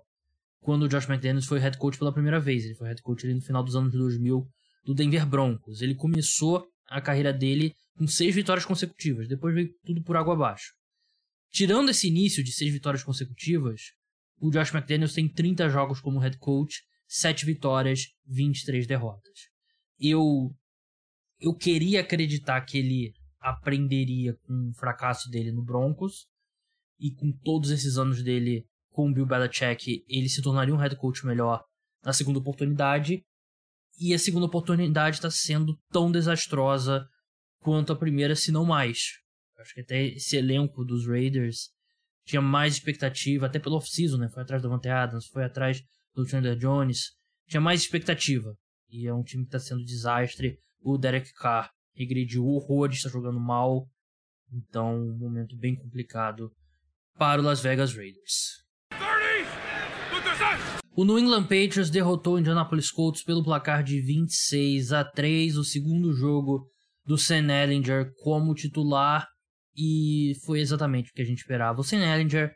quando o Josh McDaniels foi head coach pela primeira vez. Ele foi head coach ali no final dos anos 2000 do Denver Broncos. Ele começou a carreira dele com seis vitórias consecutivas, depois veio tudo por água abaixo. Tirando esse início de seis vitórias consecutivas, o Josh McDaniels tem 30 jogos como head coach, 7 vitórias, 23 derrotas. Eu eu queria acreditar que ele aprenderia com o fracasso dele no Broncos e com todos esses anos dele com o Bill Belichick, ele se tornaria um head coach melhor na segunda oportunidade. E a segunda oportunidade está sendo tão desastrosa quanto a primeira, se não mais. Acho que até esse elenco dos Raiders tinha mais expectativa, até pelo off-season, né? Foi atrás do Monte Adams, foi atrás do Chandler Jones. Tinha mais expectativa. E é um time que está sendo desastre. O Derek Carr regrediu horrores, está jogando mal. Então, um momento bem complicado para o Las Vegas Raiders. O New England Patriots derrotou o Indianapolis Colts pelo placar de 26 a 3, o segundo jogo do Sam Ellinger como titular e foi exatamente o que a gente esperava. O Sam Ellinger,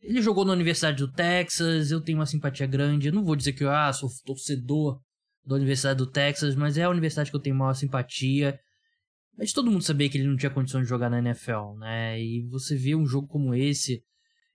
ele jogou na Universidade do Texas, eu tenho uma simpatia grande, não vou dizer que eu ah, sou torcedor da Universidade do Texas, mas é a universidade que eu tenho maior simpatia. Mas todo mundo sabia que ele não tinha condições de jogar na NFL, né? E você vê um jogo como esse,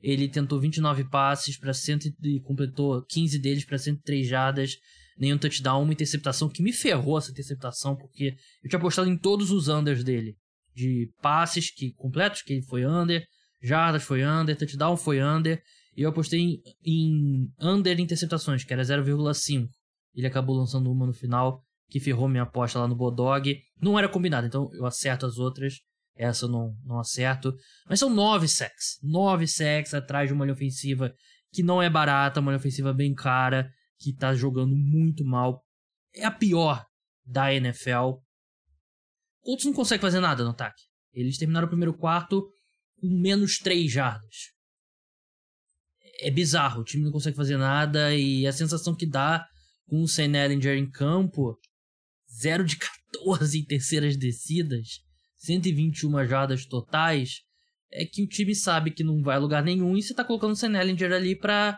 ele tentou 29 passes para cento e completou 15 deles para 103 jardas, nenhum touchdown, uma interceptação que me ferrou essa interceptação, porque eu tinha apostado em todos os unders dele. De passes que completos, que foi under, jardas foi under, touchdown foi under, e eu apostei em, em under interceptações, que era 0,5. Ele acabou lançando uma no final, que ferrou minha aposta lá no Bodog. Não era combinado, então eu acerto as outras. Essa eu não, não acerto. Mas são nove sacks. Nove sacks atrás de uma linha ofensiva que não é barata, uma linha ofensiva bem cara, que tá jogando muito mal. É a pior da NFL. Outros não conseguem fazer nada no ataque. Eles terminaram o primeiro quarto com menos três jardas. É bizarro, o time não consegue fazer nada e a sensação que dá com o Sam Ellinger em campo, 0 de 14 em terceiras descidas, 121 jardas totais, é que o time sabe que não vai a lugar nenhum e você tá colocando o Sam Ellinger ali pra,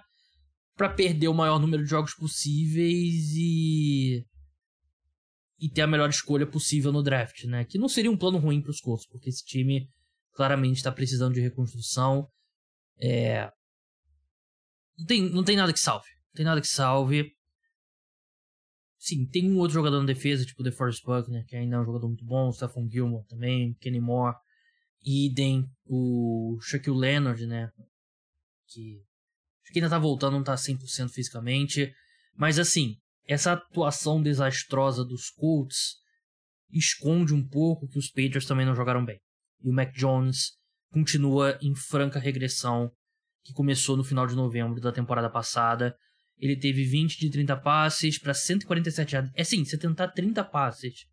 pra perder o maior número de jogos possíveis e e ter a melhor escolha possível no draft, né? Que não seria um plano ruim para os Colts, porque esse time claramente está precisando de reconstrução. É... Não, tem, não tem nada que salve. Não tem nada que salve. Sim, tem um outro jogador na defesa, tipo o DeForest Buckner, que ainda é um jogador muito bom, o Stephon Gilmore também, Kenny Moore, idem, o Shaquille Leonard, né, que acho que ainda tá voltando, não tá 100% fisicamente, mas assim, essa atuação desastrosa dos Colts esconde um pouco que os Patriots também não jogaram bem. E o Mac Jones continua em franca regressão, que começou no final de novembro da temporada passada, ele teve 20 de 30 passes para 147 jardas. É sim, você tentar 30 passes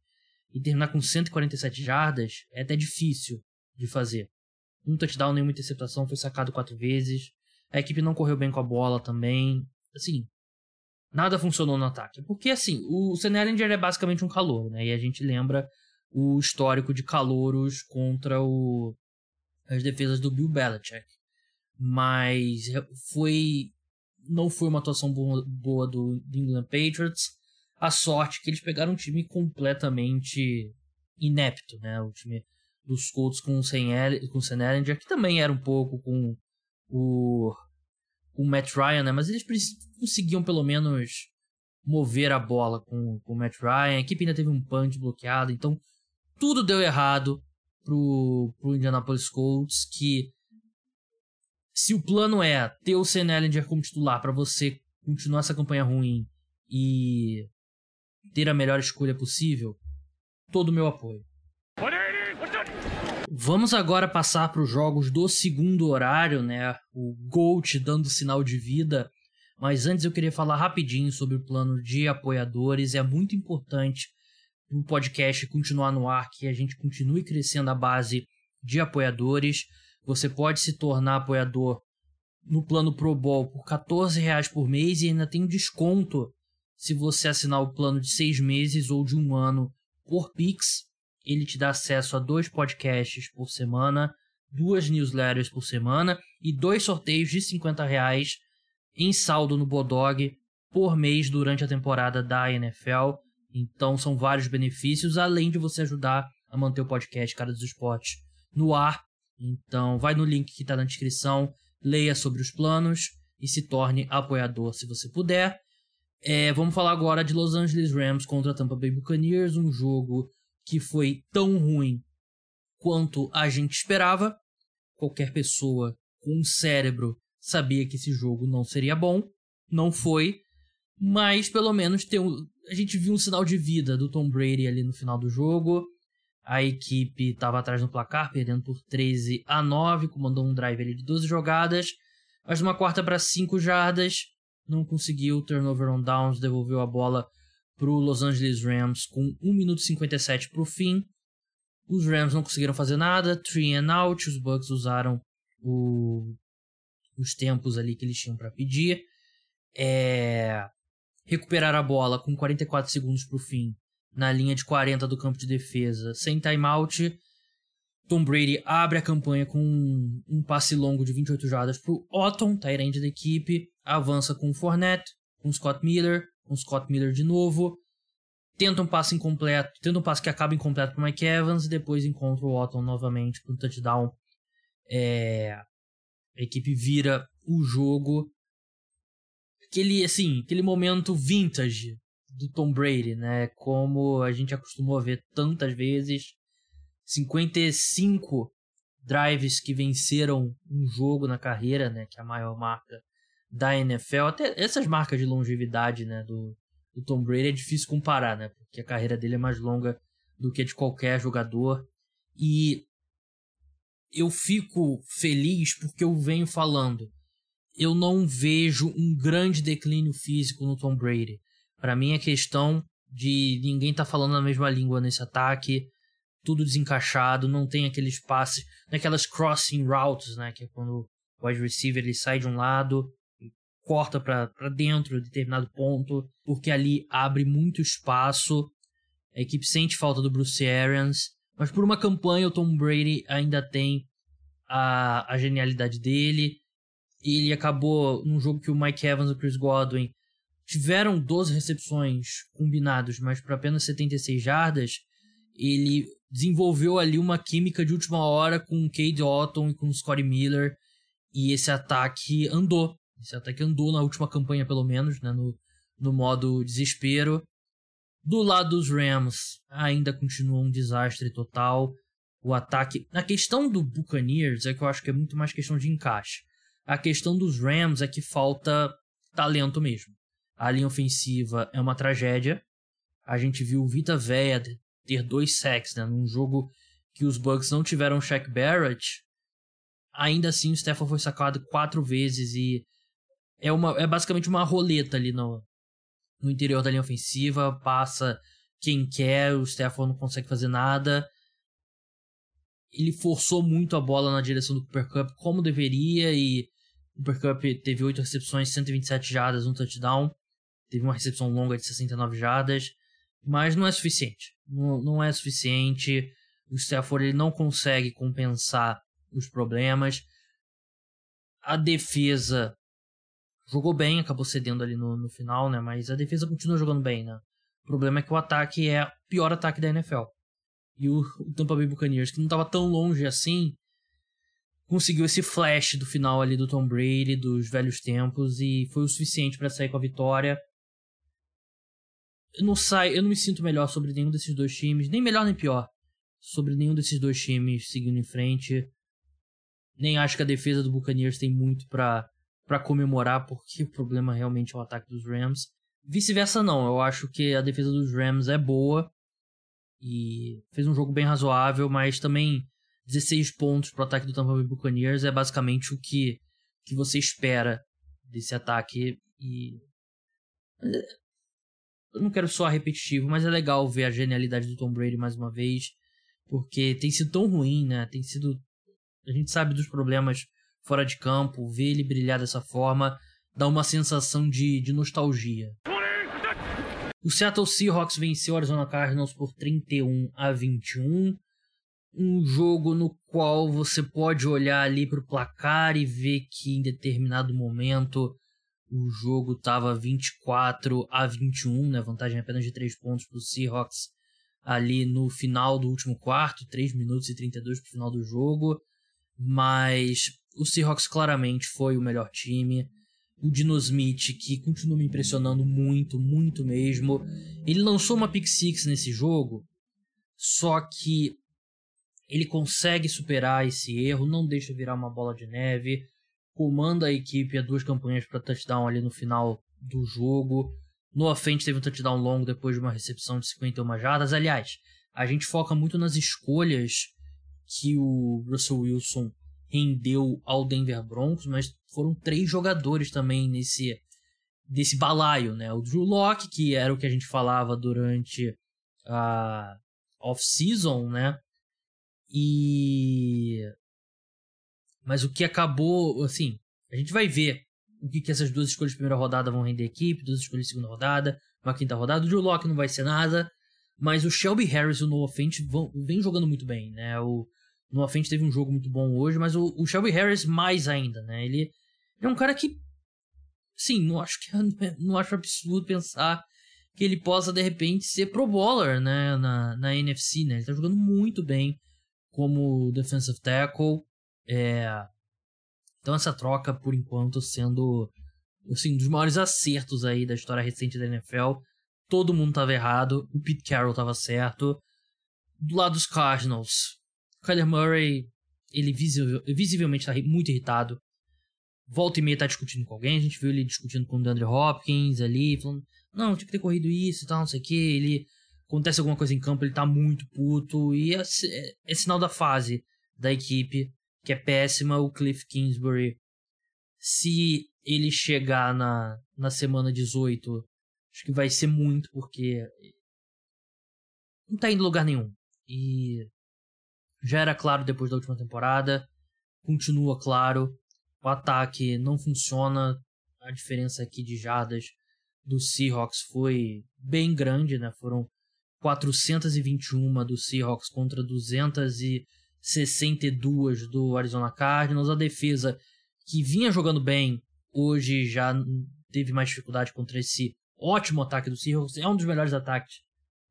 e terminar com 147 jardas é até difícil de fazer. Um touchdown, nenhuma interceptação, foi sacado quatro vezes. A equipe não correu bem com a bola também. Assim, nada funcionou no ataque. Porque, assim, o Senelinger é basicamente um calor, né? E a gente lembra o histórico de calouros contra o, as defesas do Bill Belichick. Mas foi não foi uma atuação boa, boa do, England Patriots. A sorte que eles pegaram um time completamente inepto, né? O time dos Colts com o Sam, com o Sam Ellinger, que também era um pouco com o, o Matt Ryan, né? Mas eles conseguiam pelo menos mover a bola com, com o Matt Ryan. A equipe ainda teve um punch bloqueado, então tudo deu errado pro, pro Indianapolis Colts, que se o plano é ter o Sam Ellinger como titular para você continuar essa campanha ruim e ter a melhor escolha possível, todo o meu apoio. Vamos agora passar para os jogos do segundo horário, né? O Gold dando sinal de vida. Mas antes eu queria falar rapidinho sobre o plano de apoiadores. É muito importante o podcast continuar no ar, que a gente continue crescendo a base de apoiadores. Você pode se tornar apoiador no plano Pro Bowl por 14 reais por mês e ainda tem um desconto se você assinar o plano de seis meses ou de um ano por Pix ele te dá acesso a dois podcasts por semana, duas newsletters por semana e dois sorteios de 50 reais em saldo no Bodog por mês durante a temporada da NFL. Então são vários benefícios, além de você ajudar a manter o podcast Cara dos Esportes no ar. Então vai no link que está na descrição, leia sobre os planos e se torne apoiador se você puder. É, vamos falar agora de Los Angeles Rams contra Tampa Bay Buccaneers, um jogo que foi tão ruim quanto a gente esperava. Qualquer pessoa com um cérebro sabia que esse jogo não seria bom. Não foi. Mas pelo menos tem a gente viu um sinal de vida do Tom Brady ali no final do jogo. A equipe estava atrás no placar, perdendo por 13 a 9, comandou um drive ali de 12 jogadas, mas uma quarta para 5 jardas, não conseguiu turnover on downs, devolveu a bola para o Los Angeles Rams com 1 minuto e 57 para o fim. Os Rams não conseguiram fazer nada, three and out, os Bucks usaram o, os tempos ali que eles tinham para pedir. É, recuperar a bola com 44 segundos para o fim na linha de 40 do campo de defesa, sem timeout. Tom Brady abre a campanha com um, passe longo de 28 jardas para o Otton, Tyrande da equipe, avança com o Fournette, com o Scott Miller, com Scott Miller de novo. Tenta um passe incompleto, tenta um passe que acaba incompleto para Mike Evans e depois encontra o Otton novamente para um touchdown. É, a equipe vira o jogo. Aquele, assim, aquele momento vintage do Tom Brady, né? Como a gente acostumou a ver tantas vezes. 55 drives que venceram um jogo na carreira, né? Que é a maior marca da NFL, até essas marcas de longevidade, né, do, do Tom Brady é difícil comparar, né, porque a carreira dele é mais longa do que a de qualquer jogador. E eu fico feliz porque eu venho falando. Eu não vejo um grande declínio físico no Tom Brady. Para mim é questão de ninguém tá falando a mesma língua nesse ataque, tudo desencaixado, não tem aqueles passes, naquelas crossing routes, né, que é quando o wide receiver ele sai de um lado corta para dentro de determinado ponto, porque ali abre muito espaço. A equipe sente falta do Bruce Arians, mas por uma campanha o Tom Brady ainda tem a, a genialidade dele. Ele acabou num jogo que o Mike Evans e o Chris Godwin tiveram 12 recepções combinados, mas para apenas 76 jardas. Ele desenvolveu ali uma química de última hora com o Cade Otton e com o Scotty Miller. E esse ataque andou. Esse ataque andou na última campanha, pelo menos, né, no, no modo desespero. Do lado dos Rams, ainda continua um desastre total. O ataque. Na questão do Buccaneers, é que eu acho que é muito mais questão de encaixe. A questão dos Rams é que falta talento mesmo. A linha ofensiva é uma tragédia. A gente viu o Vita Veia ter dois sacks, né? Num jogo que os Bucks não tiveram Shaq Barrett. Ainda assim, o Stephen foi sacado quatro vezes e é, uma, é basicamente uma roleta ali no, no interior da linha ofensiva, passa quem quer, o Stefan não consegue fazer nada. Ele forçou muito a bola na direção do Cooper Cup, como deveria, e o Cooper Cup teve 8 recepções, 127 jardas, um touchdown. Teve uma recepção longa de 69 jardas, mas não é suficiente. Não, não é suficiente. O Stafford ele não consegue compensar os problemas. A defesa jogou bem, acabou cedendo ali no, no final, né? Mas a defesa continua jogando bem, né? O problema é que o ataque é o pior ataque da NFL. E o, o Tampa Bay Buccaneers, que não estava tão longe assim, conseguiu esse flash do final ali do Tom Brady, dos velhos tempos, e foi o suficiente para sair com a vitória. Eu não saio, eu não me sinto melhor sobre nenhum desses dois times, nem melhor nem pior, sobre nenhum desses dois times seguindo em frente. Nem acho que a defesa do Buccaneers tem muito para para comemorar, porque o problema realmente é o ataque dos Rams. Vice-versa, não. Eu acho que a defesa dos Rams é boa e fez um jogo bem razoável, mas também 16 pontos pro ataque do Tampa Bay Buccaneers é basicamente o que, que você espera desse ataque e eu não quero soar repetitivo, mas é legal ver a genialidade do Tom Brady mais uma vez, porque tem sido tão ruim, né? Tem sido a gente sabe dos problemas fora de campo, ver ele brilhar dessa forma dá uma sensação de, de nostalgia. O Seattle Seahawks venceu o Arizona Cardinals por 31 a 21. Um jogo no qual você pode olhar ali para o placar e ver que em determinado momento o jogo estava 24 a 21, né? Vantagem apenas de 3 pontos para o Seahawks ali no final do último quarto, 3 minutos e 32 para o final do jogo. Mas o Seahawks claramente foi o melhor time o Dino Smith, que continua me impressionando muito, muito mesmo. Ele lançou uma pick six nesse jogo, só que ele consegue superar esse erro, não deixa virar uma bola de neve, comanda a equipe a duas campanhas para touchdown ali no final do jogo. No offense teve um touchdown longo depois de uma recepção de 51 jardas. Aliás, a gente foca muito nas escolhas que o Russell Wilson rendeu ao Denver Broncos, mas foram três jogadores também nesse desse balaio, né? O Drew Locke, que era o que a gente falava durante a off-season, né? E mas o que acabou, assim, a gente vai ver o que, que essas duas escolhas de primeira rodada vão render a equipe, duas escolhas de segunda rodada, uma quinta rodada. O Drew Locke não vai ser nada, mas o Shelby Harris e o Noah Fent vem jogando muito bem, né? O no frente teve um jogo muito bom hoje, mas o, o Shelby Harris mais ainda, né? Ele, é um cara que, sim, não acho que não acho absurdo pensar que ele possa de repente ser pro bowler, né, na, na NFC, né? Ele tá jogando muito bem como defensive tackle. É... Então essa troca por enquanto sendo assim, um dos maiores acertos aí da história recente da NFL. Todo mundo tava errado, o Pete Carroll tava certo. Do lado dos Cardinals, Kyler Murray, ele visivelmente está muito irritado. Volta e meia tá discutindo com alguém. A gente viu ele discutindo com o DeAndre Hopkins ali, falando: Não, tinha que ter corrido isso e tal, não sei o que. Ele. Acontece alguma coisa em campo, ele tá muito puto. E é, é, é sinal da fase da equipe, que é péssima. O Cliff Kingsbury, se ele chegar na, na semana 18, acho que vai ser muito, porque não tá indo lugar nenhum. E já era claro depois da última temporada, continua claro. O ataque não funciona, a diferença aqui de jardas do Seahawks foi bem grande, né? Foram 421 do Seahawks contra 262 do Arizona Cardinals. A defesa que vinha jogando bem, hoje já teve mais dificuldade contra esse ótimo ataque do Seahawks. É um dos melhores ataques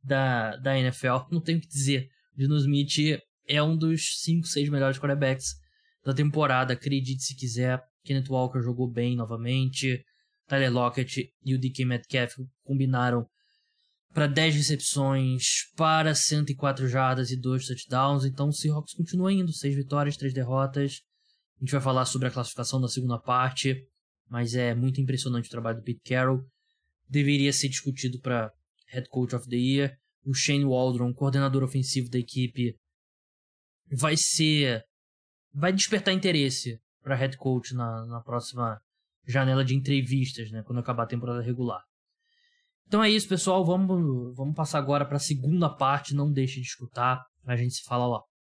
da, da NFL, não tenho o que dizer. Dino Smith é um dos 5, 6 melhores quarterbacks da temporada, acredite se quiser. Kenneth Walker jogou bem novamente. Tyler Lockett e o DK Metcalf combinaram para 10 recepções, para 104 jardas e 2 touchdowns. Então o Seahawks continua indo, 6 vitórias, 3 derrotas. A gente vai falar sobre a classificação da segunda parte, mas é muito impressionante o trabalho do Pete Carroll. Deveria ser discutido para Head Coach of the Year. O Shane Waldron, coordenador ofensivo da equipe, vai ser. vai despertar interesse para head coach na, na próxima janela de entrevistas, né? Quando acabar a temporada regular. Então é isso, pessoal. Vamos, vamos passar agora para a segunda parte. Não deixe de escutar. A gente se fala lá.